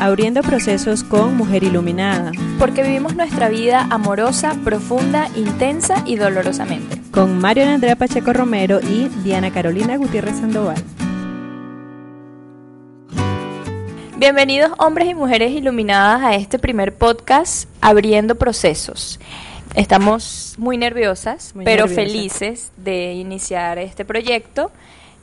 abriendo procesos con Mujer Iluminada. Porque vivimos nuestra vida amorosa, profunda, intensa y dolorosamente. Con Mario Andrea Pacheco Romero y Diana Carolina Gutiérrez Sandoval. Bienvenidos hombres y mujeres iluminadas a este primer podcast Abriendo Procesos. Estamos muy nerviosas, Muy pero felices de iniciar este proyecto.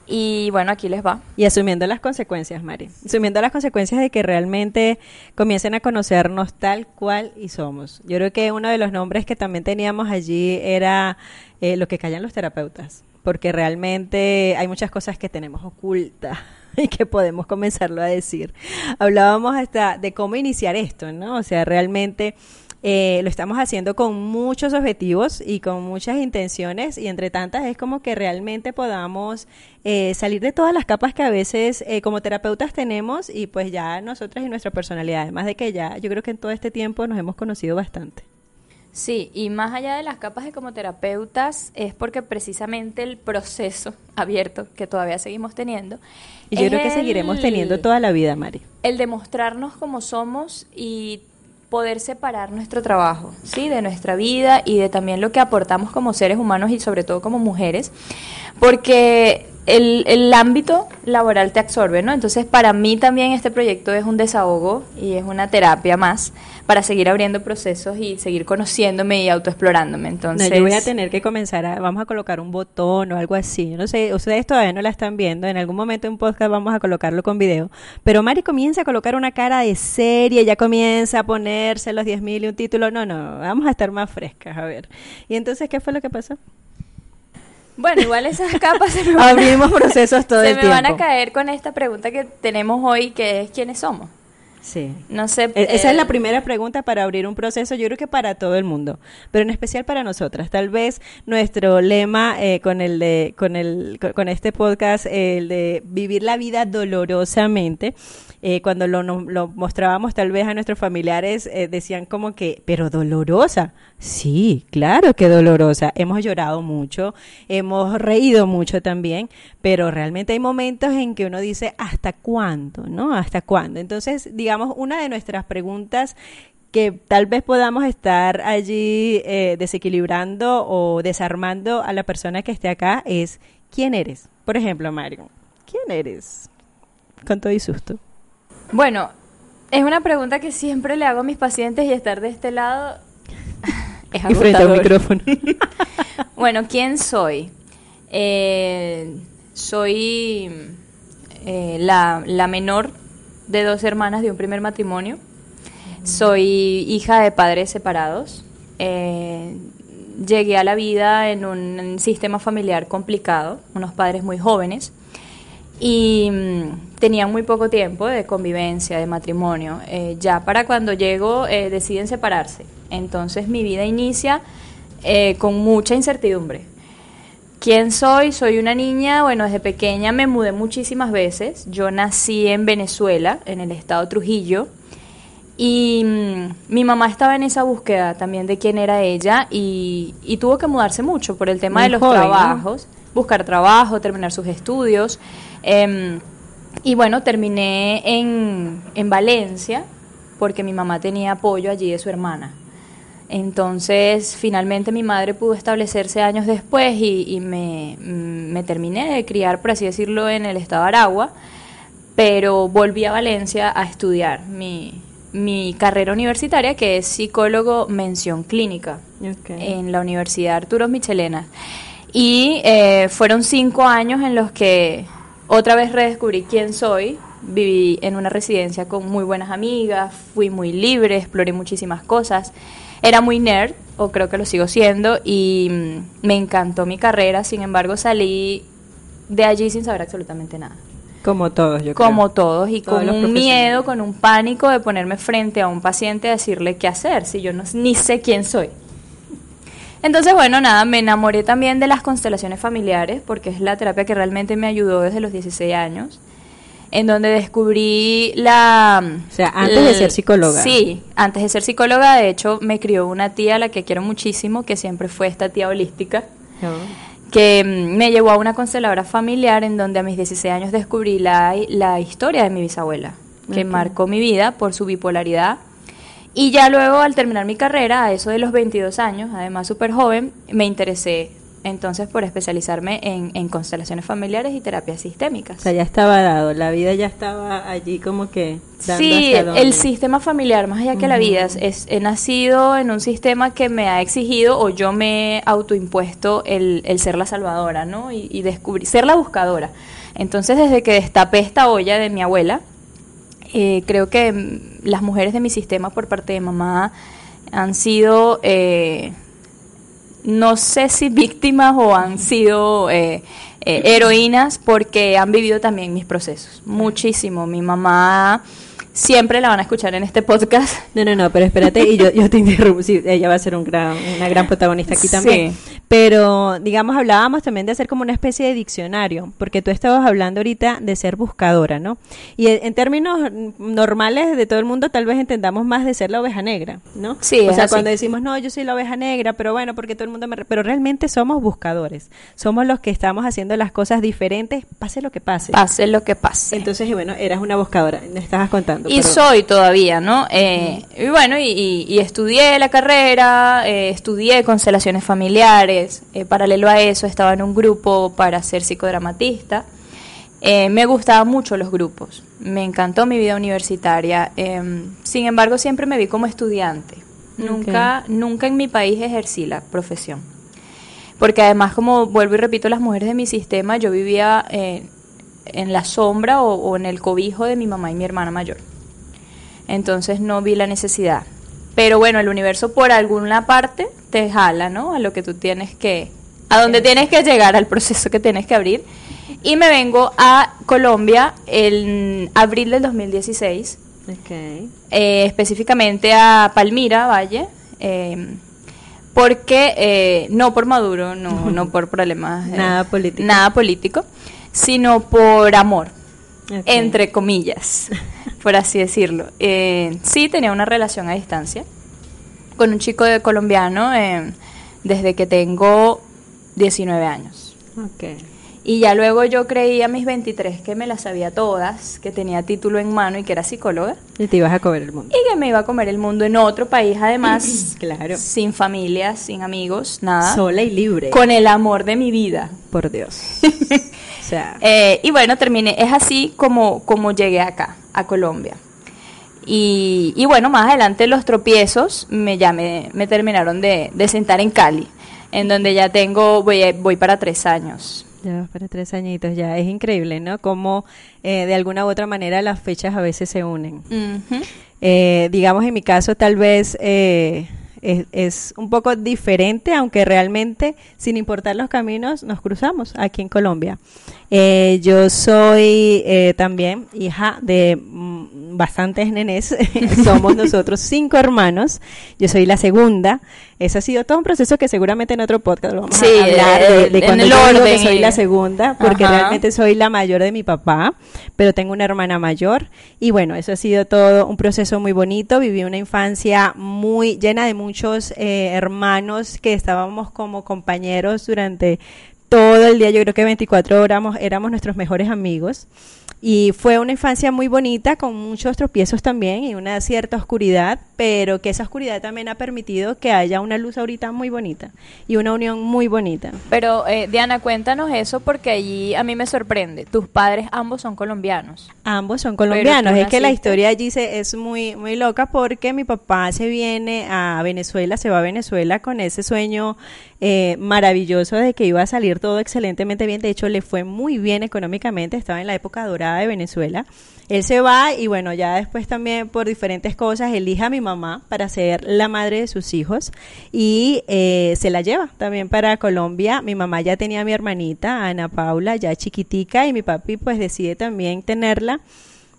Y bueno, aquí les va. Y asumiendo las consecuencias, Mari. Asumiendo las consecuencias de que realmente comiencen a conocernos tal cual y somos. Yo creo que uno de los nombres que también teníamos allí era eh, lo que callan los terapeutas. Porque realmente hay muchas cosas que tenemos ocultas y que podemos comenzarlo a decir. Hablábamos hasta de cómo iniciar esto, ¿no? O sea, realmente eh, lo estamos haciendo con muchos objetivos y con muchas intenciones y entre tantas es como que realmente podamos eh, salir de todas las capas que a veces eh, como terapeutas tenemos y pues ya nosotras y nuestra personalidad, además de que ya yo creo que en todo este tiempo nos hemos conocido bastante. Sí, y más allá de las capas de como terapeutas, es porque precisamente el proceso abierto que todavía seguimos teniendo. Y yo creo que seguiremos el- teniendo toda la vida, Mari. el demostrarnos como somos y poder separar nuestro trabajo, ¿sí? De nuestra vida y de también lo que aportamos como seres humanos y sobre todo como mujeres, porque el, el ámbito laboral te absorbe, ¿no? Entonces, para mí también este proyecto es un desahogo y es una terapia más para seguir abriendo procesos y seguir conociéndome y autoexplorándome. No, Entonces, yo voy a tener que comenzar a, vamos a colocar un botón o algo así. No sé, ustedes todavía no la están viendo. En algún momento en podcast vamos a colocarlo con video. Pero Mari comienza a colocar una cara de serie, ya comienza a ponerse los 10.000 y un título. No, no, vamos a estar más frescas, a ver. ¿Y entonces qué fue lo que pasó? Bueno, igual esas capas se me van a- Abrimos procesos todo se el me tiempo. van a caer con esta pregunta que tenemos hoy, que es quiénes somos. Sí. No sé. E- Esa eh, es la primera pregunta para abrir un proceso, yo creo que para todo el mundo, pero en especial para nosotras. Tal vez nuestro lema eh, con el de, con el, con, con este podcast, eh, el de vivir la vida dolorosamente, eh, cuando lo, lo mostrábamos tal vez a nuestros familiares, eh, decían como que, pero dolorosa. Sí, claro que dolorosa. Hemos llorado mucho, hemos reído mucho también, pero realmente hay momentos en que uno dice, ¿hasta cuándo? ¿No? ¿Hasta cuándo? Entonces, digamos, una de nuestras preguntas que tal vez podamos estar allí eh, desequilibrando o desarmando a la persona que esté acá es, ¿quién eres? Por ejemplo, Mario, ¿quién eres? Con todo y susto. Bueno, es una pregunta que siempre le hago a mis pacientes y estar de este lado es Y frente a un micrófono. Bueno, ¿quién soy? Eh, soy eh, la, la menor de dos hermanas de un primer matrimonio. Soy hija de padres separados. Eh, llegué a la vida en un sistema familiar complicado, unos padres muy jóvenes y mm, tenían muy poco tiempo de convivencia, de matrimonio. Eh, ya para cuando llego eh, deciden separarse. Entonces mi vida inicia eh, con mucha incertidumbre. ¿Quién soy? Soy una niña, bueno, desde pequeña me mudé muchísimas veces. Yo nací en Venezuela, en el estado Trujillo, y mm, mi mamá estaba en esa búsqueda también de quién era ella y, y tuvo que mudarse mucho por el tema Muy de los joven, ¿no? trabajos, buscar trabajo, terminar sus estudios. em, y bueno, terminé en, en Valencia porque mi mamá tenía apoyo allí de su hermana. Entonces, finalmente mi madre pudo establecerse años después y, y me, mm, me terminé de criar, por así decirlo, en el estado de Aragua, pero volví a Valencia a estudiar mi, mi carrera universitaria, que es psicólogo mención clínica en la Universidad Arturo Michelena. Y eh, fueron cinco años en los que otra vez redescubrí quién soy. Viví en una residencia con muy buenas amigas, fui muy libre, exploré muchísimas cosas. Era muy nerd, o creo que lo sigo siendo, y mm, me encantó mi carrera. Sin embargo, salí de allí sin saber absolutamente nada Como todos, yo como creo. todos y Todos con un miedo, con un pánico de ponerme frente a un paciente y decirle qué hacer si yo no, ni sé quién soy. Entonces, bueno, nada, me enamoré también de las constelaciones familiares porque es la terapia que realmente me ayudó desde los 16 años, en donde descubrí la... O sea, antes de ser psicóloga. Sí, antes de ser psicóloga, de hecho, me crió una tía a la que quiero muchísimo, que siempre fue esta tía holística que mm, me llevó a una consteladora familiar en donde a mis 16 años descubrí la, la historia de mi bisabuela. que marcó mi vida por su bipolaridad. Y ya luego, al terminar mi carrera, a eso de los 22 años, además súper joven, me interesé entonces por especializarme en, en constelaciones familiares y terapias sistémicas. O sea, ya estaba dado, la vida ya estaba allí como que dando Sí, el sistema familiar, más allá que la vida, es- es, he nacido en un sistema que me ha exigido o yo me he autoimpuesto el, el ser la salvadora, ¿no? Y, y descubrir, ser la buscadora. Entonces, desde que destapé esta olla de mi abuela, eh, creo que mm, las mujeres de mi sistema por parte de mamá han sido, eh, no sé si víctimas o han sido eh, heroínas porque han vivido también mis procesos. Muchísimo. Mi mamá siempre la van a escuchar en este podcast. No, no, no, pero espérate, y yo, yo te interrumpo, sí, ella va a ser un gran, una gran protagonista aquí también. Sí. Pero, digamos, hablábamos también de hacer como una especie de diccionario, porque tú estabas hablando ahorita de ser buscadora, ¿no? Y en términos normales de todo el mundo, tal vez entendamos más de ser la oveja negra, ¿no? Sí, O sea, así. cuando decimos, no, yo soy la oveja negra, pero bueno, porque todo el mundo me... re-". Pero realmente somos buscadores, somos los que estamos haciendo las cosas diferentes, pase lo que pase. Pase lo que pase. Entonces, bueno, eras una buscadora, me estabas contando. Y soy todavía, ¿no? Eh, Y bueno, y, y- y estudié la carrera, eh, estudié constelaciones familiares. eh, paralelo a eso, estaba en un grupo para ser psicodramatista. Eh, me gustaban mucho los grupos, me encantó mi vida universitaria. eh, sin embargo, siempre me vi como estudiante. Nunca, nunca en mi país ejercí la profesión. Porque además, como vuelvo y repito, las mujeres de mi sistema, yo vivía eh, en la sombra o, o en el cobijo de mi mamá y mi hermana mayor. Entonces no vi la necesidad. Pero bueno, el universo por alguna parte te jala, ¿no? A lo que tú tienes que, a donde tienes que llegar, al proceso que tienes que abrir. Y me vengo a Colombia en abril del 2016 Ok. eh, específicamente a Palmira Valle, eh, porque eh, no por Maduro, no, no por problemas, eh, Nada político. nada político, sino por amor, Ok. entre comillas, por así decirlo. Eh, sí tenía una relación a distancia con un chico de colombiano eh, desde que tengo 19 años. Ok. Y ya luego yo creí a mis 23 que me las sabía todas, que tenía título en mano y que era psicóloga Y te ibas a comer el mundo. y que me iba a comer el mundo en otro país, además, Claro. sin familia, sin amigos, nada, Sola y libre. con el amor de mi vida. Por Dios. o sea, Eh, y bueno, terminé, es así como, como llegué acá, a Colombia. Y, y bueno, más adelante los tropiezos me, ya me, me terminaron de, de sentar en Cali, en donde ya tengo, voy, voy para tres años. ya para tres añitos ya. Es increíble, ¿no? Cómo eh, de alguna u otra manera las fechas a veces se unen. Eh, digamos, en mi caso, tal vez eh, es, es un poco diferente, aunque realmente, sin importar los caminos, nos cruzamos aquí en Colombia. Eh, yo soy eh, también hija de bastantes nenes. Somos nosotros cinco hermanos. Yo soy la segunda. Eso ha sido todo un proceso que seguramente en otro podcast lo vamos Sí, a hablar de, de cuando yo digo que orden soy la segunda, porque Ajá. realmente soy la mayor de mi papá, pero tengo una hermana mayor y bueno, eso ha sido todo un proceso muy bonito. Viví una infancia muy llena de muchos eh, hermanos que estábamos como compañeros durante todo el día. Yo creo que 24 horas éramos nuestros mejores amigos. Y fue una infancia muy bonita, con muchos tropiezos también y una cierta oscuridad, pero que esa oscuridad también ha permitido que haya una luz ahorita muy bonita y una unión muy bonita. Pero eh, Diana, cuéntanos eso porque allí a mí me sorprende. Tus padres ambos son colombianos. Ambos son colombianos. Es que la historia allí se, es muy, muy loca porque mi papá se viene a Venezuela, se va a Venezuela con ese sueño eh, maravilloso de que iba a salir todo excelentemente bien. De hecho, le fue muy bien económicamente. Estaba en la época dorada de Venezuela. Él se va y bueno, ya después también por diferentes cosas elige a mi mamá para ser la madre de sus hijos y eh, se la lleva también para Colombia. Mi mamá ya tenía a mi hermanita, Ana Paula, ya chiquitica y mi papi pues decide también tenerla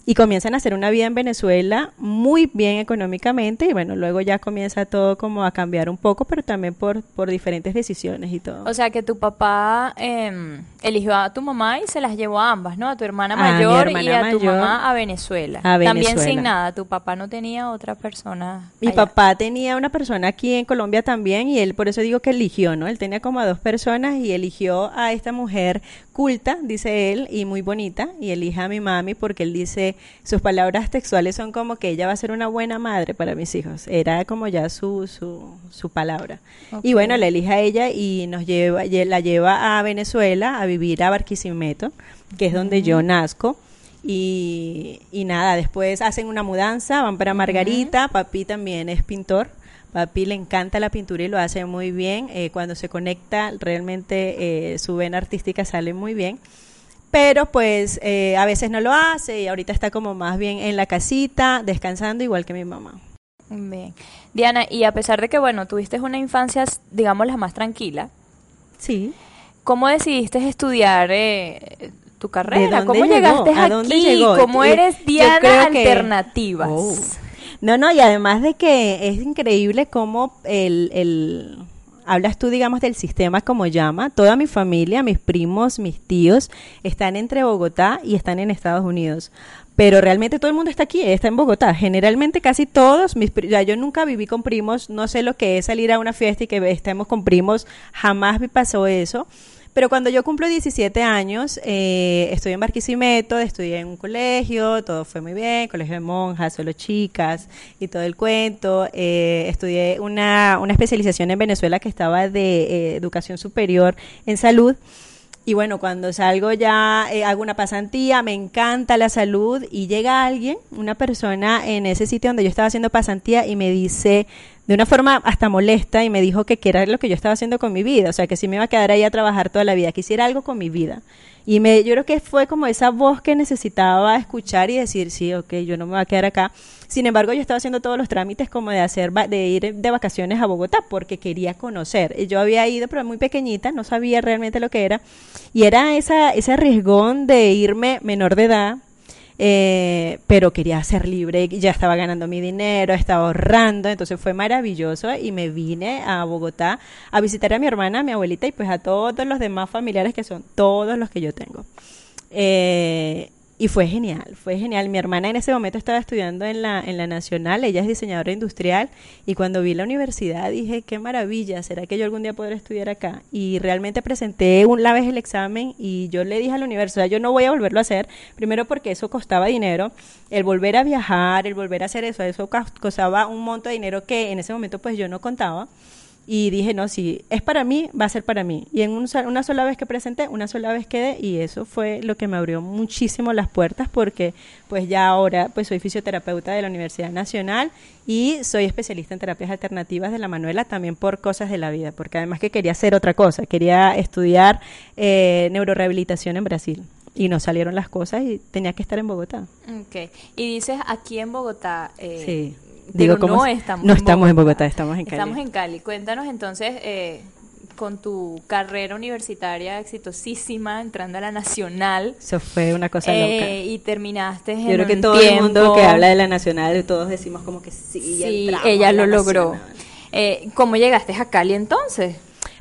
y comienzan a hacer una vida en Venezuela muy bien económicamente y bueno, luego ya comienza todo como a cambiar un poco, pero también por, por diferentes decisiones y todo. O sea que tu papá eh, eligió a tu mamá y se las llevó a ambas, ¿no? A tu hermana A mi mayor y a tu mamá a Venezuela. A También Venezuela. sin nada. Tu papá no tenía otra persona. Mi allá. papá tenía una persona aquí en Colombia también y él por eso digo que eligió, ¿no? Él tenía como a dos personas y eligió a esta mujer culta, dice él, y muy bonita, y elige a mi mami porque él dice, sus palabras textuales son como que ella va a ser una buena madre para mis hijos. Era como ya su, su, su palabra. Y bueno, la elige a ella y nos lleva, la lleva a Venezuela a vivir a Barquisimeto, que es donde yo nazco. Y, y nada, después hacen una mudanza, van para Margarita, papi también es pintor, Papi le encanta la pintura y lo hace muy bien. Eh, cuando se conecta, realmente eh, su vena artística sale muy bien. Pero pues eh, a veces no lo hace y ahorita está como más bien en la casita, descansando igual que mi mamá. Bien. Diana, y a pesar de que, bueno, tuviste una infancia, digamos, la más tranquila. Sí. ¿Cómo decidiste estudiar tu carrera? ¿Cómo llegaste ¿A aquí? ¿Cómo eres Diana Alternativas? Oh. No, no, y además de que es increíble cómo el, el hablas tú, digamos, del sistema como llama. Toda mi familia, mis primos, mis tíos, están entre Bogotá y están en Estados Unidos. Pero realmente todo el mundo está aquí, está en Bogotá. Generalmente casi todos, mis, ya yo nunca viví con primos, no sé lo que es salir a una fiesta y que estemos con primos, jamás me pasó eso. Pero cuando yo cumplo 17 años, eh, estoy en Barquisimeto, estudié en un colegio, todo fue muy bien, colegio de monjas, solo chicas y todo el cuento. Eh, estudié una, una especialización en Venezuela que estaba de eh, educación superior en salud. Y bueno, cuando salgo ya eh, hago una pasantía, me encanta la salud y llega alguien, una persona en ese sitio donde yo estaba haciendo pasantía y me dice, de una forma hasta molesta y me dijo que qué era lo que yo estaba haciendo con mi vida, o sea, que si me iba a quedar ahí a trabajar toda la vida, que hiciera algo con mi vida. Y me, yo creo que fue como esa voz que necesitaba escuchar y decir, sí, ok, yo no me voy a quedar acá. Sin embargo, yo estaba haciendo todos los trámites como de hacer, de ir de vacaciones a Bogotá porque quería conocer. Yo había ido, pero muy pequeñita, no sabía realmente lo que era. Y era esa, ese arriesgón de irme menor de edad, eh, pero quería ser libre, ya estaba ganando mi dinero, estaba ahorrando, entonces fue maravilloso y me vine a Bogotá a visitar a mi hermana, a mi abuelita y pues a todos los demás familiares que son todos los que yo tengo. Eh, y fue genial, fue genial. Mi hermana en ese momento estaba estudiando en la, en la Nacional, ella es diseñadora industrial, y cuando vi la universidad dije, qué maravilla, ¿será que yo algún día podré estudiar acá? Y realmente presenté una vez el examen y yo le dije a la universidad, yo no voy a volverlo a hacer, primero porque eso costaba dinero, el volver a viajar, el volver a hacer eso, eso costaba un monto de dinero que en ese momento pues yo no contaba. Y dije, no, si es para mí, va a ser para mí. Y en una sola vez que presenté, una sola vez quedé y eso fue lo que me abrió muchísimo las puertas porque pues ya ahora pues soy fisioterapeuta de la Universidad Nacional y soy especialista en terapias alternativas de la Manuela también por cosas de la vida, porque además que quería hacer otra cosa, quería estudiar eh, neurorehabilitación en Brasil y no salieron las cosas y tenía que estar en Bogotá. Ok, y dices aquí en Bogotá. Eh, sí Digo, no estamos, no estamos en Bogotá, estamos en Cali. Estamos en Cali. Cuéntanos entonces, eh, con tu carrera universitaria exitosísima, entrando a la Nacional. Eso fue una cosa eh, loca. Y terminaste en Yo creo que todo el mundo que habla de la Nacional, todos decimos como que sí, sí ella lo logró. Eh, ¿Cómo llegaste a Cali entonces?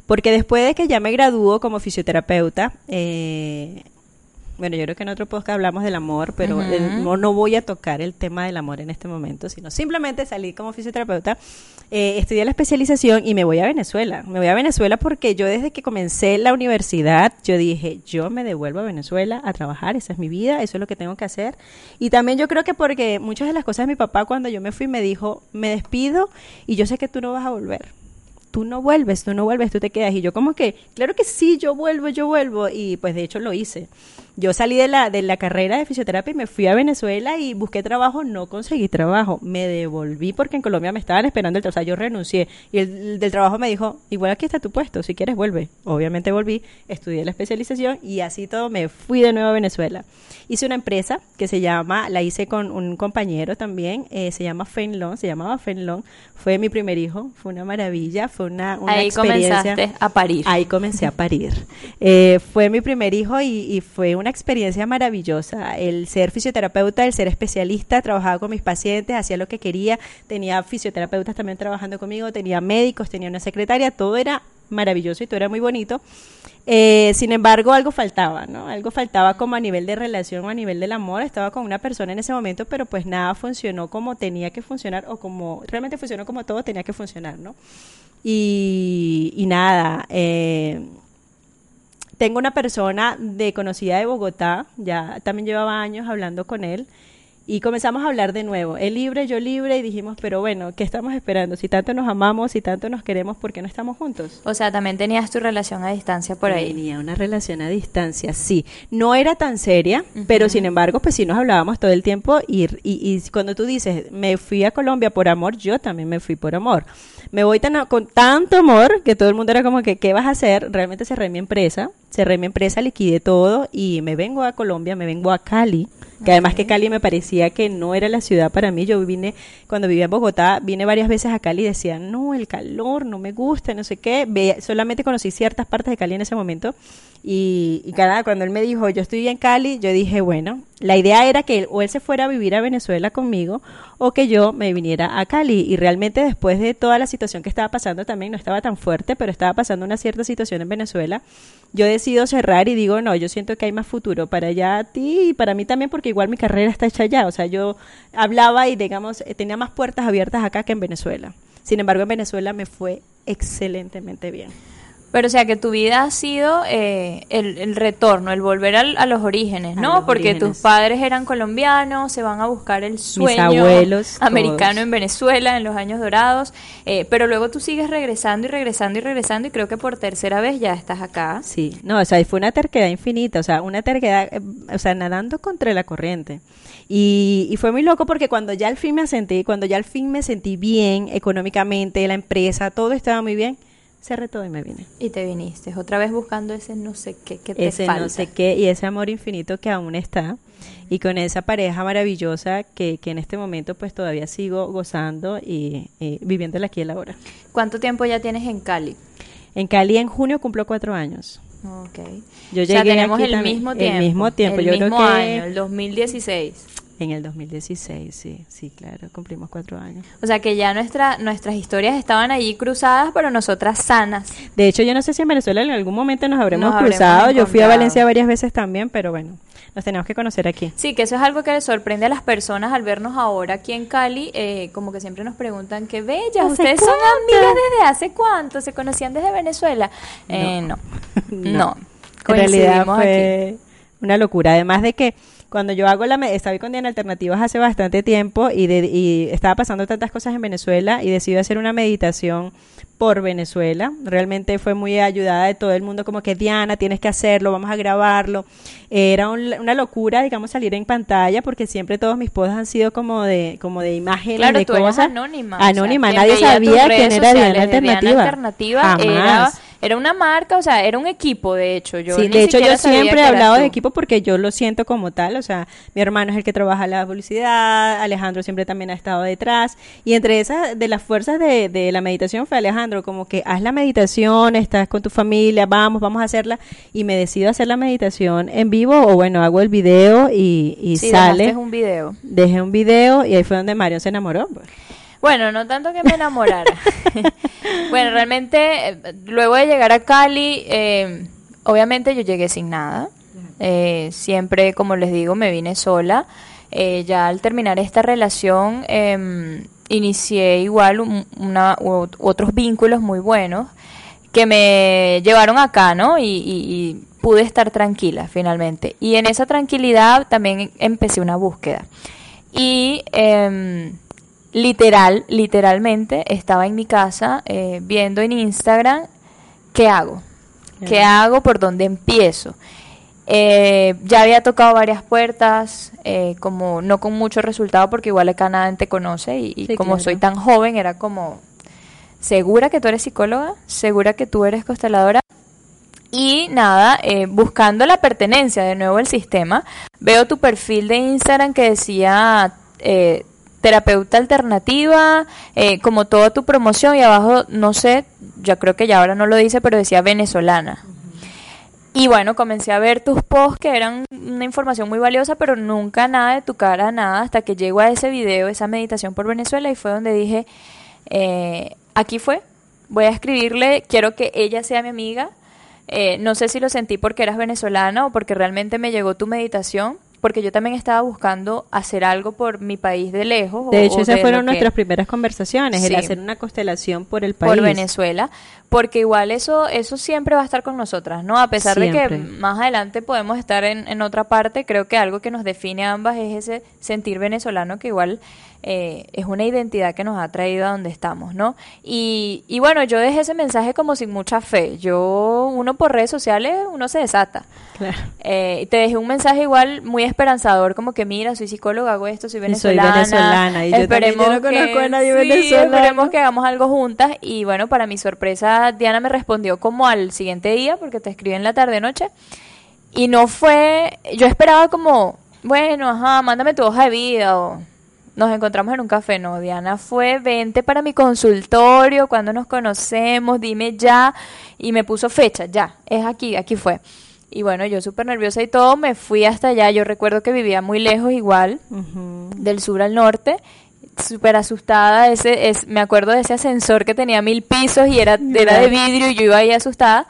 Porque después de que ya me graduó como fisioterapeuta, eh, bueno, yo creo que en otro podcast hablamos del amor, pero no, voy a tocar el tema del amor en este momento, sino simplemente salí como fisioterapeuta, eh, estudié la especialización y me voy a Venezuela. Me voy a Venezuela porque yo desde que comencé la universidad, yo dije, yo me devuelvo a Venezuela a trabajar, esa es mi vida, eso es lo que tengo que hacer. Y también yo creo que porque muchas de las cosas de mi papá cuando yo me fui me dijo, me despido y yo sé que tú no vas a volver tú no vuelves, tú no vuelves, tú te quedas. Y yo como que, claro que sí, yo vuelvo, yo vuelvo. Y pues de hecho lo hice. Yo salí de la, de la carrera de fisioterapia y me fui a Venezuela y busqué trabajo, no conseguí trabajo. Me devolví porque en Colombia me estaban esperando el trabajo. O sea, yo renuncié. Y el, del trabajo me dijo, igual aquí está tu puesto, si quieres vuelve. Obviamente volví, estudié la especialización y así todo me fui de nuevo a Venezuela. Hice una empresa que se llama, la hice con un compañero también, eh, se llama Fenlon, se llamaba Fenlon. Fue mi primer hijo, fue una maravilla, fue una, una Ahí comenzaste a parir. Ahí comencé a parir. Eh, fue mi primer hijo y, y fue una experiencia maravillosa. El ser fisioterapeuta, el ser especialista, trabajaba con mis pacientes, hacía lo que quería, tenía fisioterapeutas también trabajando conmigo, tenía médicos, tenía una secretaria, todo era maravilloso y todo era muy bonito. Eh, sin embargo, algo faltaba, ¿no? Algo faltaba como a nivel de relación o a nivel del amor. Estaba con una persona en ese momento, pero pues nada funcionó como tenía que funcionar o como realmente funcionó como todo tenía que funcionar, ¿no? Y, y nada, eh, tengo una persona de conocida de Bogotá, ya también llevaba años hablando con él, Y comenzamos a hablar de nuevo, él libre, yo libre, y dijimos, pero bueno, ¿qué estamos esperando? Si tanto nos amamos, si tanto nos queremos, ¿por qué no estamos juntos? O sea, también tenías tu relación a distancia por ahí. Tenía una relación a distancia, sí. No era tan seria, pero sin embargo, pues sí nos hablábamos todo el tiempo y, y, y cuando tú dices, me fui a Colombia por amor, yo también me fui por amor. Me voy tan, con tanto amor que todo el mundo era como que, ¿qué vas a hacer? Realmente cerré mi empresa, cerré mi empresa, liquidé todo y me vengo a Colombia, me vengo a Cali que además que Cali me parecía que no era la ciudad para mí. Yo vine, cuando vivía en Bogotá, vine varias veces a Cali y decía, no, el calor, no me gusta, no sé qué. Ve, solamente conocí ciertas partes de Cali en ese momento. Y, y cada, cuando él me dijo, yo estoy en Cali, yo dije, bueno, la idea era que él, o él se fuera a vivir a Venezuela conmigo o que yo me viniera a Cali. Y realmente después de toda la situación que estaba pasando también, no estaba tan fuerte, pero estaba pasando una cierta situación en Venezuela, yo decido cerrar y digo, no, yo siento que hay más futuro para allá a ti y para mí también, porque igual mi carrera está hecha allá. O sea, yo hablaba y, digamos, eh, tenía más puertas abiertas acá que en Venezuela. Sin embargo, en Venezuela me fue excelentemente bien. Pero o sea que tu vida ha sido eh, el, el, retorno, el volver al, a los orígenes, ¿no? los Porque orígenes. tus padres eran colombianos, se van a buscar el sueño abuelos, americano todos. en Venezuela en los años dorados, eh, pero luego tú sigues regresando y regresando y regresando y creo que por tercera vez ya estás acá. Sí, no, o sea, fue una terquedad infinita, o sea, una terquedad, eh, o sea, nadando contra la corriente. Y, y fue muy loco porque cuando ya al fin me asenté, cuando ya al fin me sentí bien económicamente, la empresa, todo estaba muy bien, cerré todo y me vine. Y te viniste, otra vez buscando ese no sé qué que te ese falta. no sé qué y ese amor infinito que aún está y con esa pareja maravillosa que, que en este momento pues todavía sigo gozando y, y viviéndola aquí en la hora. ¿Cuánto tiempo ya tienes en Cali? En Cali en junio cumplo cuatro años. Ok. Yo o sea, llegué tenemos aquí el también- mismo el tiempo. mismo tiempo, El yo creo mismo que- año, el 2016. En el 2016, sí, sí, claro, cumplimos cuatro años. O sea que ya nuestra, nuestras historias estaban allí cruzadas, pero nosotras sanas. De hecho, yo no sé si en Venezuela en algún momento nos habremos Nos habremos cruzado. Yo fui a. Valencia varias veces también, pero bueno, nos tenemos que conocer aquí. Sí, que eso es algo que les sorprende a las personas al vernos ahora aquí en Cali, eh, como que siempre nos preguntan, qué bellas, ¿Hace ustedes son cuánto? amigas desde hace cuánto, se conocían desde Venezuela. Eh, no, no, En realidad coincidimos aquí. Una locura. Además de que cuando yo hago la... Estaba con Diana Alternativas hace bastante tiempo y, de- y estaba pasando tantas cosas en Venezuela y decidí hacer una meditación por Venezuela. Realmente fue muy ayudada de todo el mundo, como que Diana, tienes que hacerlo, vamos a grabarlo. Era un- una locura, digamos, salir en pantalla porque siempre todos mis posts han sido como de como de imágenes, Claro, de tú cosas. anónima. o sea, Anónima, nadie sabía quién era Diana sociales de Alternativa. Alternativa era. Era una marca, o sea, era un equipo, de hecho. Yo sí, de hecho yo siempre he hablado de equipo porque yo lo siento como tal, o sea, mi hermano es el que trabaja la publicidad, Alejandro siempre también ha estado detrás y entre esas de las fuerzas de, de la meditación fue Alejandro, como que haz la meditación, estás con tu familia, vamos, vamos a hacerla y me decido hacer la meditación en vivo o bueno, hago el video y, y Sí, sale, un video. dejé un video y ahí fue donde Marion se enamoró. pues. Bueno, no tanto que me enamorara. bueno, realmente, eh, luego de llegar a Cali, eh, obviamente yo llegué sin nada. Eh, siempre, como les digo, me vine sola. Eh, ya al terminar esta relación, eh, inicié igual un- una, u- otros vínculos muy buenos que me llevaron acá, ¿no? Y, y- y pude estar tranquila finalmente. Y en esa tranquilidad también empecé una búsqueda. Y em, literal, literalmente, estaba en mi casa eh, viendo en Instagram qué hago, qué hago, por dónde empiezo. Eh, ya había tocado varias puertas, eh, como no con mucho resultado, porque igual acá nadie te conoce y, y Sí, como claro. soy tan joven era como, ¿segura que tú eres psicóloga? ¿Segura que tú eres consteladora? Y nada, eh, buscando la pertenencia de nuevo al sistema, veo tu perfil de Instagram que decía eh, terapeuta alternativa, eh, como toda tu promoción y abajo, no sé, ya creo que ya ahora no lo dice, pero decía venezolana. Y bueno, comencé a ver tus posts que eran una información muy valiosa, pero nunca nada de tu cara, nada, hasta que llego a ese video, esa meditación por Venezuela, y fue donde dije, eh, aquí fue, voy a escribirle, quiero que ella sea mi amiga. Eh, no sé si lo sentí porque eras venezolana o porque realmente me llegó tu meditación, porque yo también estaba buscando hacer algo por mi país de lejos. De o- hecho, o esas fueron que- nuestras primeras conversaciones, el Sí. hacer una constelación por el país. por Venezuela, porque igual eso eso siempre va a estar con nosotras, ¿no? A pesar de Siempre. que más adelante podemos estar en, en otra parte, creo que algo que nos define a ambas es ese sentir venezolano que igual eh, es una identidad que nos ha traído a donde estamos, ¿no? Y, y bueno, yo dejé ese mensaje como sin mucha fe. Yo, uno por redes sociales, uno se desata. Claro. Eh, te dejé un mensaje igual muy esperanzador, como que mira, soy psicóloga, hago esto, soy Y soy venezolana. venezolana, y yo también, yo no conozco a nadie venezolano. Esperemos que hagamos algo juntas. Y bueno, para mi sorpresa, Diana me respondió como al siguiente día, porque te escribí en la tarde-noche. Y no fue, yo esperaba como, bueno, ajá, mándame tu hoja de vida o nos encontramos en un café. No, Diana fue, vente para mi consultorio, cuando nos conocemos, dime ya. Y me puso fecha, ya, es aquí, aquí fue. Y bueno, yo súper nerviosa y todo, me fui hasta allá. Yo recuerdo que vivía muy lejos igual, Ujú. del sur al norte. Súper asustada, ese, es, me acuerdo de ese ascensor que tenía mil pisos y era, era de vidrio y yo iba ahí asustada.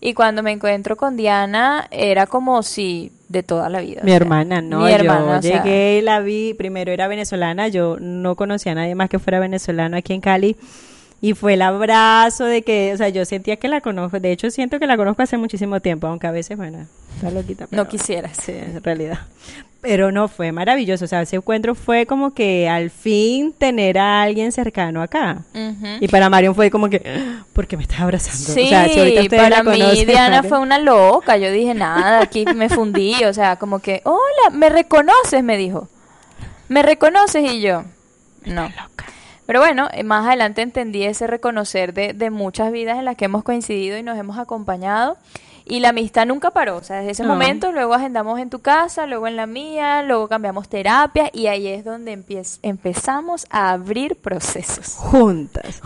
Y cuando me encuentro con Diana, era como si de toda la vida. o Mi sea, hermana, no, mi hermana, yo sea, llegué y la vi, primero era venezolana, yo no conocía a nadie más que fuera venezolano aquí en Cali, y fue el abrazo de que, o sea, yo sentía que la conozco, de hecho siento que la conozco hace muchísimo tiempo, aunque a veces, bueno, está loquita. No pero- quisieras. Sí, en realidad. Pero no, fue maravilloso, o sea, ese encuentro fue como que al fin tener a alguien cercano acá. Y para Marion fue como que, "Ah, ¿por qué me estás abrazando? Sí, o sea, si ahorita para mí conocen, Diana Marion- fue una loca. Yo dije, nada, aquí me fundí. O sea, como que, hola, ¿me reconoces? Me dijo. ¿Me reconoces? Y yo, no. Pero bueno, eh, más adelante entendí ese reconocer de, de muchas vidas en las que hemos coincidido y nos hemos acompañado. Y la amistad nunca paró. O sea, desde ese No. momento, luego agendamos en tu casa, luego en la mía, luego cambiamos terapia y ahí es donde empiez- empezamos a abrir procesos. juntas.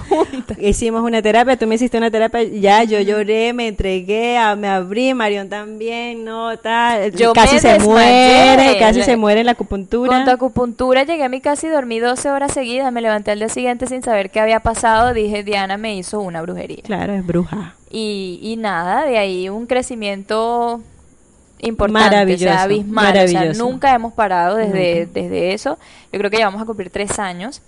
Hicimos una terapia, tú me hiciste una terapia, ya yo lloré, me entregué, a- me abrí, Marión también, no, tal, Yo casi se desmayé. muere, casi se muere en la acupuntura. Con tu acupuntura llegué a mi casa y dormí 12 horas seguidas. Me levanté al día siguiente sin saber qué había pasado. Dije, Diana me hizo una brujería. Claro, es bruja. Y, y nada, de ahí un crecimiento importante, Maravilloso, o sea, abismal. O sea, nunca hemos parado desde, Nunca. desde eso. Yo creo que ya vamos a cumplir tres años.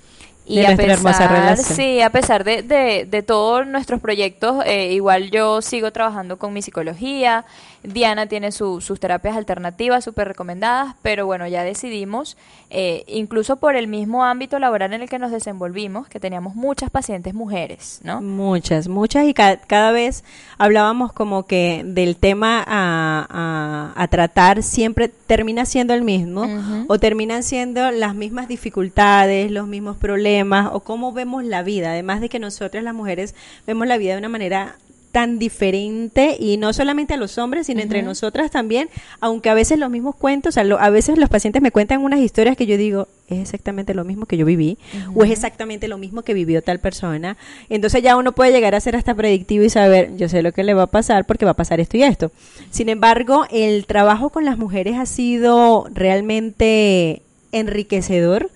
Y De a pesar, sí, a pesar de, de, de todos nuestros proyectos, eh, igual yo sigo trabajando con mi psicología. Diana tiene su- sus terapias alternativas súper recomendadas, pero bueno, ya decidimos, eh, incluso por el mismo ámbito laboral en el que nos desenvolvimos, que teníamos muchas pacientes mujeres, ¿no? Muchas, muchas y ca- cada vez hablábamos como que del tema a, a- a tratar siempre termina siendo el mismo o terminan siendo las mismas dificultades, los mismos problemas o cómo vemos la vida, además de que nosotras las mujeres vemos la vida de una manera tan diferente y no solamente a los hombres, sino entre nosotras también, aunque a veces los mismos cuentos, sea, lo- a veces los pacientes me cuentan unas historias que yo digo, es exactamente lo mismo que yo viví, o es exactamente lo mismo que vivió tal persona. Entonces ya uno puede llegar a ser hasta predictivo y saber, yo sé lo que le va a pasar porque va a pasar esto y esto. Sin embargo, el trabajo con las mujeres ha sido realmente enriquecedor.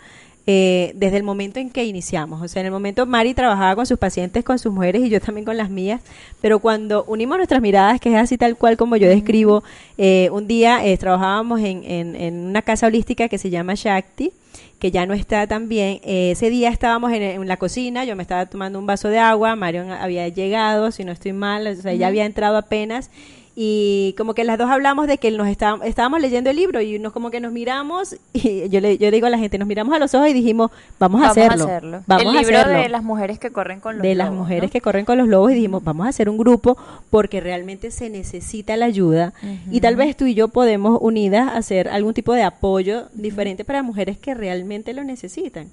Eh, desde el momento en que iniciamos, o sea, en el momento Mari trabajaba con sus pacientes, con sus mujeres y yo también con las mías, pero cuando unimos nuestras miradas, que es así tal cual como yo describo, eh, un día eh, trabajábamos en, en- en una casa holística que se llama Shakti, que ya no está tan bien. Eh, ese día estábamos en, en la cocina, yo me estaba tomando un vaso de agua, Marion había llegado, si no estoy mal, o sea, ya había entrado apenas. Y como que las dos hablamos de que nos está- estábamos leyendo el libro y nos como que nos miramos y yo le, yo digo a la gente, nos miramos a los ojos y dijimos, vamos, a hacerlo. Vamos el a libro hacerlo de las mujeres que corren con los de las lobos, mujeres ¿no? que corren con los lobos y dijimos, vamos a hacer un grupo porque realmente se necesita la ayuda y tal vez tú y yo podemos unidas hacer algún tipo de apoyo diferente para mujeres que realmente lo necesitan.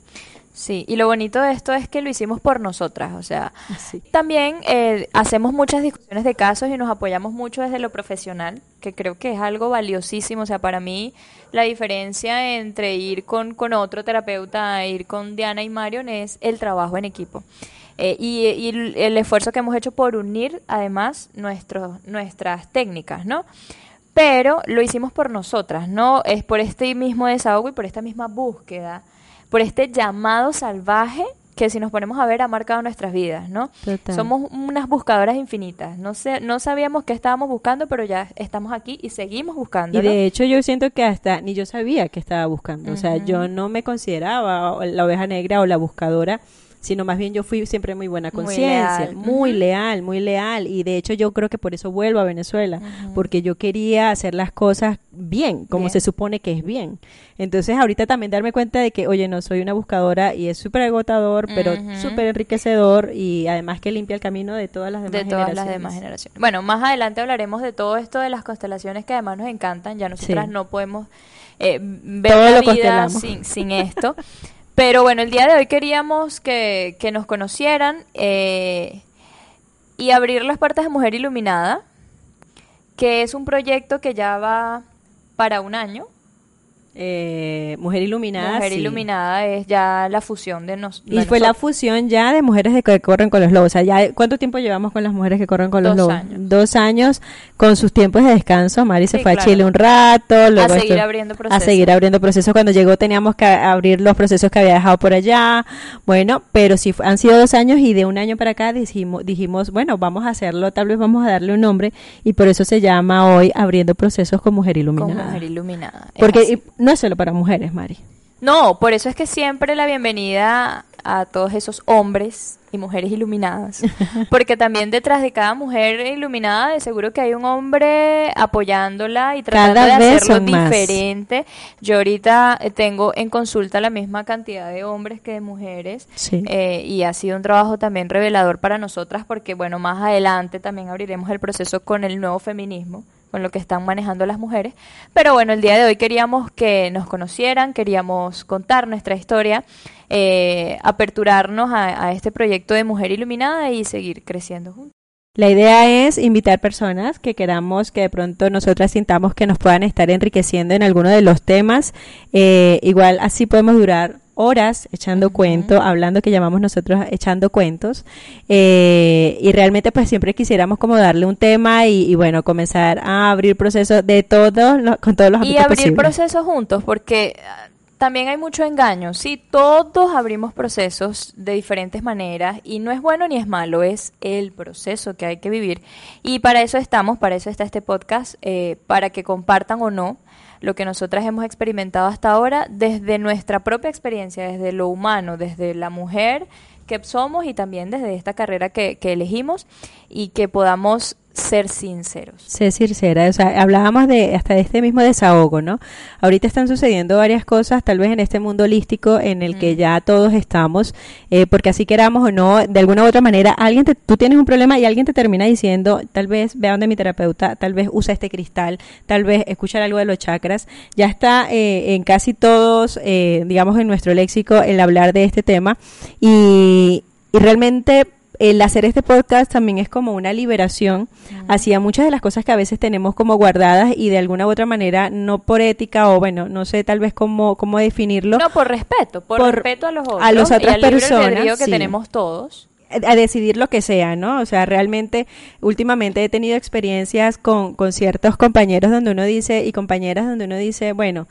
Sí, y lo bonito de esto es que lo hicimos por nosotras, o sea, también eh, hacemos muchas discusiones de casos y nos apoyamos mucho desde lo profesional, que creo que es algo valiosísimo, o sea, para mí la diferencia entre ir con, con otro terapeuta ir con Diana y Marion es el trabajo en equipo. Eh, y, y el, el esfuerzo que hemos hecho por unir además nuestros, nuestras técnicas, ¿no? Pero lo hicimos por nosotras, ¿no? Es por este mismo desahogo y por esta misma búsqueda, por este llamado salvaje que si nos ponemos a ver ha marcado nuestras vidas, ¿no? Total. Somos unas buscadoras infinitas. No sé, no sabíamos qué estábamos buscando, pero ya estamos aquí y seguimos buscando. Y de hecho yo siento que hasta ni yo sabía que estaba buscando. O sea, yo no me consideraba la oveja negra o la buscadora, sino más bien yo fui siempre muy buena Muy conciencia, leal. muy leal, muy leal. Y de hecho yo creo que por eso vuelvo a Venezuela, porque yo quería hacer las cosas bien, como Bien. se supone que es bien. Entonces ahorita también darme cuenta de que, oye, no soy una buscadora y es súper agotador, pero Ujú. súper enriquecedor y además que limpia el camino de todas las demás de todas las generaciones. demás generaciones. Bueno, más adelante hablaremos de todo esto de las constelaciones que además nos encantan. Ya nosotras Sí. no podemos eh, ver Todo la vida sin, sin esto. Pero bueno, el día de hoy queríamos que, que nos conocieran eh, y abrir las puertas de Mujer Iluminada, que es un proyecto que ya va para un año. Eh, Mujer Iluminada. Mujer sí. Iluminada es ya la fusión de, nos, Y de fue la nosotros. fusión ya de mujeres de que corren con los lobos. O sea, ya, ¿cuánto tiempo llevamos con las mujeres que corren con los Dos lobos? años. Dos años con sus tiempos de descanso. Mari se Sí, fue claro. a Chile un rato. Luego seguir abriendo A procesos. seguir abriendo procesos. Cuando llegó teníamos que abrir los procesos que había dejado por allá. Bueno, pero sí han sido dos años y de un año para acá dijimos, dijimos, bueno, vamos a hacerlo, tal vez vamos a darle un nombre y por eso se llama hoy Abriendo Procesos con Mujer con Iluminada. Mujer Iluminada. Porque no es solo para mujeres, Mari. No, por eso es que siempre la bienvenida a todos esos hombres y mujeres iluminadas. Porque también detrás de cada mujer iluminada de seguro que hay un hombre apoyándola y tratando Cada de hacerlo más. diferente. Yo ahorita eh, tengo en consulta la misma cantidad de hombres que de mujeres. Sí. Eh, y ha sido un trabajo también revelador para nosotras porque, bueno, más adelante también abriremos el proceso con el nuevo feminismo, con lo que están manejando las mujeres. Pero bueno, el día de hoy queríamos que nos conocieran, queríamos contar nuestra historia, eh, aperturarnos a, este proyecto de Mujer Iluminada y seguir creciendo juntos. La idea es invitar personas que queramos que de pronto nosotras sintamos que nos puedan estar enriqueciendo en alguno de los temas. Eh, igual así podemos durar horas echando cuento, hablando que llamamos nosotros echando cuentos. Eh, y realmente pues siempre quisiéramos como darle un tema y, y bueno, comenzar a abrir procesos de todos los, con todos los Y abrir posibles. procesos juntos, porque ah, también hay mucho engaño. Sí, todos abrimos procesos de diferentes maneras y no es bueno ni es malo, es el proceso que hay que vivir. Y para eso estamos, para eso está este podcast, eh, para que compartan o no lo que nosotras hemos experimentado hasta ahora desde nuestra propia experiencia, desde lo humano, desde la mujer que somos y también desde esta carrera que, que elegimos y que podamos ser sinceros. Ser sincera, o sea, hablábamos de hasta de este mismo desahogo, ¿no? Ahorita están sucediendo varias cosas, tal vez en este mundo holístico en el que ya todos estamos, eh, porque así queramos o no, de alguna u otra manera, alguien te, tú tienes un problema y alguien te termina diciendo, tal vez vea donde mi terapeuta, tal vez usa este cristal, tal vez escuchar algo de los chakras, ya está eh, en casi todos, eh, digamos, en nuestro léxico el hablar de este tema y, y realmente el hacer este podcast también es como una liberación hacia muchas de las cosas que a veces tenemos como guardadas y de alguna u otra manera, no por ética o bueno, no sé tal vez cómo, cómo definirlo, No, por respeto, por, Por- respeto a los otros. a las y otras al personas, que sí. tenemos todos. a decidir lo que sea, ¿no? O sea, realmente últimamente he tenido experiencias con, con ciertos compañeros donde uno dice y compañeras donde uno dice, bueno,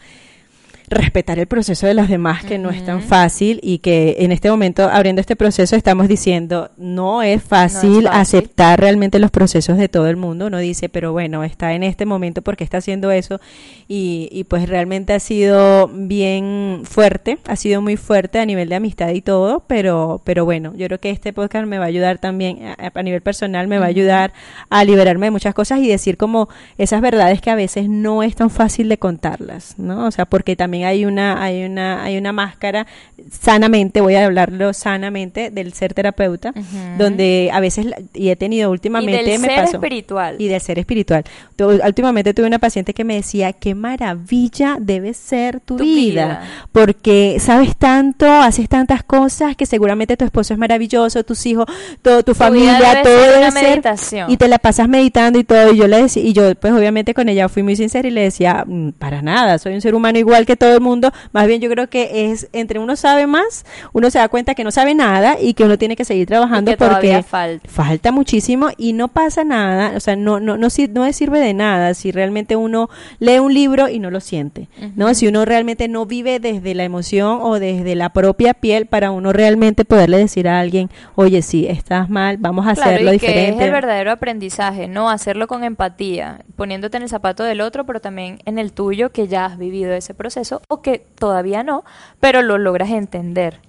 respetar el proceso de los demás, que no es tan fácil y que en este momento, abriendo este proceso, estamos diciendo, no es fácil, fácil. aceptar realmente los procesos de todo el mundo. Uno dice, pero bueno, está en este momento porque está haciendo eso y, y pues realmente ha sido bien fuerte, ha sido muy fuerte a nivel de amistad y todo, pero, pero bueno, yo creo que este podcast me va a ayudar también a, a nivel personal, me va a ayudar a liberarme de muchas cosas y decir como esas verdades que a veces no es tan fácil de contarlas, ¿no? O sea, porque también hay una, hay una, hay una máscara sanamente, voy a hablarlo sanamente del ser terapeuta, donde a veces, y he tenido últimamente, y del me ser pasó espiritual. y del ser espiritual. Tu- Últimamente tuve una paciente que me decía, qué maravilla debe ser tu, Tu vida, vida. porque sabes tanto, haces tantas cosas, que seguramente tu esposo es maravilloso, tus hijos, todo, tu, familia, debe todo ser debe una ser, meditación. y te la pasas meditando y todo, y yo le decía, y yo pues obviamente con ella fui muy sincera y le decía, "Mm, para nada, soy un ser humano igual que todo el mundo, más bien yo creo que es entre uno sabe más, uno se da cuenta que no sabe nada y que uno tiene que seguir trabajando que porque falta. falta muchísimo y no pasa nada, o sea, no no no no sirve de nada si realmente uno lee un libro y no lo siente, ¿no? Si uno realmente no vive desde la emoción o desde la propia piel para uno realmente poderle decir a alguien, "Oye, sí, estás mal, vamos a Claro, hacerlo y que es diferente." el verdadero aprendizaje, ¿no? Hacerlo con empatía, poniéndote en el zapato del otro, pero también en el tuyo, que ya has vivido ese proceso o que todavía no, pero lo logras entender.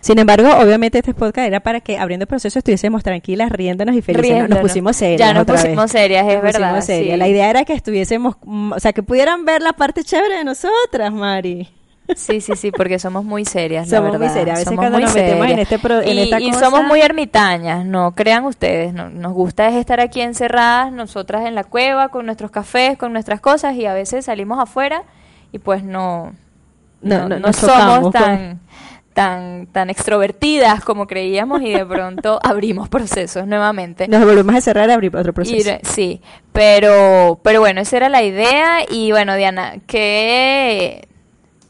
Sin embargo, obviamente este podcast era para que abriendo el proceso estuviésemos tranquilas, riéndonos y felices. No, Nos pusimos serias. Ya nos otra pusimos vez. serias, es Nos pusimos verdad, serias. sí. La idea era que estuviésemos, mm, o sea, que pudieran ver la parte chévere de nosotras, Mari. Sí, sí, sí, porque somos muy serias, la Somos muy verdad. serias. A veces Somos cuando muy nos metemos en serias. este pro- en y, esta y cosa- somos muy ermitañas, no crean ustedes. no- nos gusta es estar aquí encerradas, nosotras en la cueva, con nuestros cafés, con nuestras cosas, y a veces salimos afuera y pues no, No, no, no, somos tan, tan, tan extrovertidas como creíamos y de pronto abrimos procesos nuevamente. Nos volvemos a cerrar y abrir otro proceso. sí, pero, pero bueno, esa era la idea. Y bueno, Diana, ¿qué,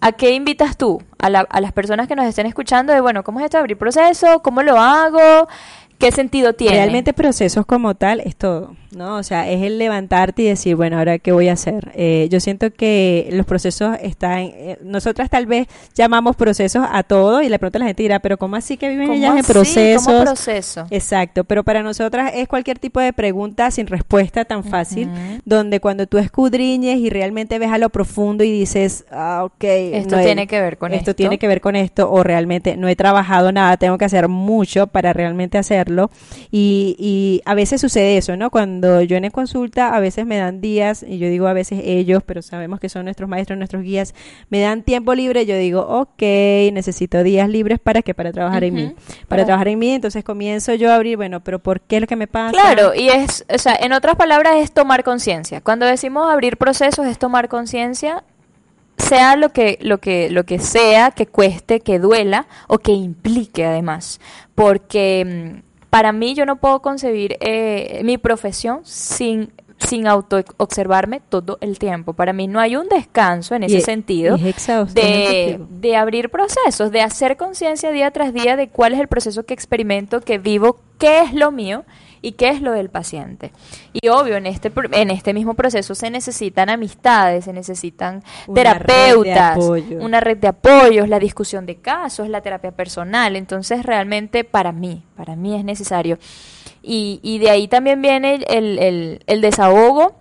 ¿a qué invitas tú a, la- a las personas que nos estén escuchando? De bueno, ¿cómo es esto de abrir proceso? ¿Cómo lo hago? ¿Qué sentido tiene? Realmente procesos como tal es todo, ¿no? O sea, es el levantarte y decir, bueno, ahora qué voy a hacer. Eh, yo siento que los procesos están, eh, nosotras tal vez llamamos procesos a todo y de pronto la gente dirá, pero ¿cómo así que viven ¿Cómo ellas en procesos? ¿Cómo proceso? Exacto, pero para nosotras es cualquier tipo de pregunta sin respuesta tan fácil, donde cuando tú escudriñes y realmente ves a lo profundo y dices, ah, ok, Esto no he- tiene que ver con esto esto. tiene que ver con esto, o realmente no he trabajado nada, tengo que hacer mucho para realmente hacerlo. Y, y a veces sucede eso, ¿no? Cuando yo en consulta, a veces me dan días, y yo digo a veces ellos, pero sabemos que son nuestros maestros, nuestros guías, me dan tiempo libre, yo digo, ok, necesito días libres para que para trabajar en mí, Para- trabajar en mí, entonces comienzo yo a abrir, bueno, pero ¿por qué es lo que me pasa? Claro, y es, o sea, en otras palabras es tomar conciencia. Cuando decimos abrir procesos es tomar conciencia, sea lo que, lo que, lo que sea, que cueste, que duela o que implique además. Porque mm, para mí yo no puedo concebir eh, mi profesión sin sin auto observarme todo el tiempo. Para mí no hay un descanso en ese es- sentido es de, de abrir procesos, de hacer conciencia día tras día de cuál es el proceso que experimento, que vivo, qué es lo mío y qué es lo del paciente. Y obvio, en este, en este mismo proceso se necesitan amistades, se necesitan Una terapeutas, una red de apoyos, la discusión de casos, la terapia personal. Entonces, realmente para mí, para mí es necesario. Y, y de ahí también viene el- el- el desahogo,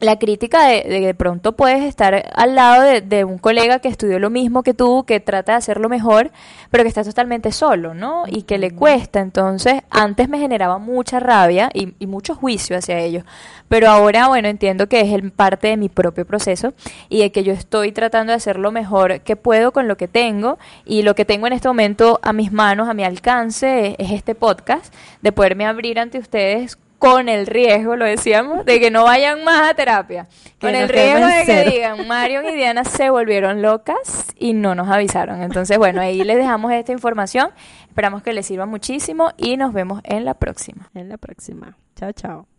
la crítica de, de que de pronto puedes estar al lado de, de un colega que estudió lo mismo que tú, que trata de hacerlo mejor, pero que está totalmente solo, ¿no? Y que le cuesta. Entonces, antes me generaba mucha rabia y, y mucho juicio hacia ellos. Pero ahora, bueno, entiendo que es el, parte de mi propio proceso y de que yo estoy tratando de hacer lo mejor que puedo con lo que tengo. Y lo que tengo en este momento a mis manos, a mi alcance, es, es este podcast, de poderme abrir ante ustedes con el riesgo, lo decíamos, de que no vayan más a terapia. Con el riesgo de que digan, Marion y Diana se volvieron locas y no nos avisaron. Entonces, bueno, ahí les dejamos esta información. Esperamos que les sirva muchísimo y nos vemos en la próxima. En la próxima. Chao, chao.